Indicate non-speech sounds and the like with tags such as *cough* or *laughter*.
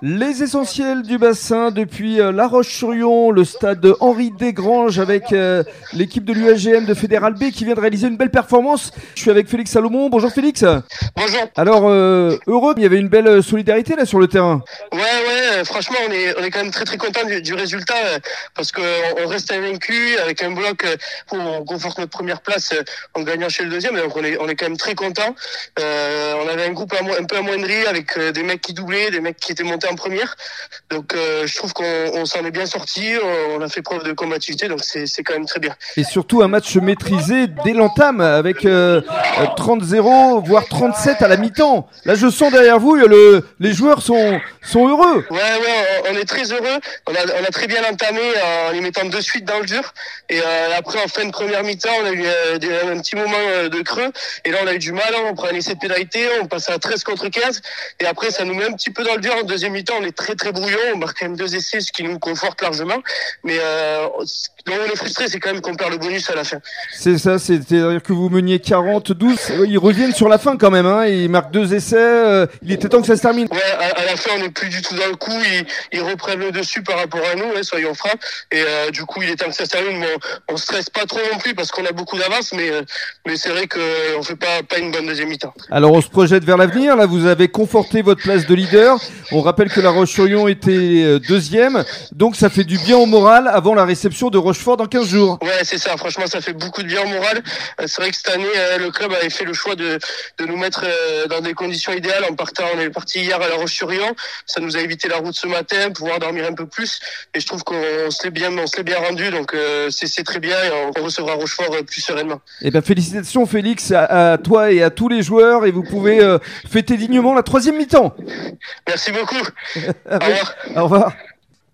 Les essentiels du bassin depuis euh, La Roche-sur-Yon, le stade Henri Desgranges avec euh, l'équipe de l'UAGM de Fédéral B qui vient de réaliser une belle performance. Je suis avec Félix Salomon. Bonjour Félix. Bonjour. Alors euh, heureux, il y avait une belle solidarité là sur le terrain. Ouais ouais, franchement on est on est quand même très très content du, résultat parce que on reste invaincu avec un bloc où on conforte notre première place en gagnant chez le deuxième. Donc on est on est quand même très content. on avait un groupe un peu amoindri avec des mecs qui doublaient, des mecs qui étaient montés en première. Donc euh, je trouve qu'on s'en est bien sorti, on a fait preuve de combativité, donc c'est quand même très bien. Et surtout un match maîtrisé dès l'entame avec 30-0, euh, voire 37 à la mi-temps. Là je sens derrière vous, le, les joueurs sont, sont heureux. Ouais, ouais, on est très heureux. On a, on a très bien entamé en les mettant de suite dans le dur. Et euh, après en fin de première mi-temps, on a eu un petit moment de creux. Et là on a eu du mal, on prend un essai de pénalité, on passe à 13 contre 15. Et après ça nous met un petit peu dans le dur en deuxième mi-temps on est très très brouillon, on marque quand même deux essais, ce qui nous conforte largement. Mais euh, on est frustré, c'est quand même qu'on perd le bonus à la fin. C'est ça, c'est-à-dire que vous meniez 40-12, ils reviennent sur la fin quand même, hein, ils marquent deux essais, euh, il était temps que ça se termine. Ouais, à, la fin on n'est plus du tout dans le coup, ils, reprennent le dessus par rapport à nous, hein, soyons francs, et euh, du coup il est temps que ça se termine, mais on, on stresse pas trop non plus parce qu'on a beaucoup d'avance, mais, euh, mais c'est vrai qu'on fait pas, pas une bonne deuxième mi-temps. Alors on se projette vers l'avenir, là vous avez conforté votre place de leader, on rappelle que la Roche-sur-Yon était euh, deuxième. Donc ça fait du bien au moral avant la réception de Rochefort dans 15 jours. Ouais, c'est ça. Franchement, ça fait beaucoup de bien au moral. Euh, c'est vrai que cette année, euh, le club avait fait le choix de, de nous mettre dans des conditions idéales en partant. On est parti hier à la Roche-sur-Yon. Ça nous a évité la route ce matin, pouvoir dormir un peu plus. Et je trouve qu'on se l'est bien, on se bien rendu. Donc c'est très bien et on, recevra Rochefort plus sereinement. Eh ben félicitations Félix à, à, toi et à tous les joueurs et vous pouvez fêter dignement la troisième mi-temps. Merci beaucoup. *laughs* Au revoir. Au revoir.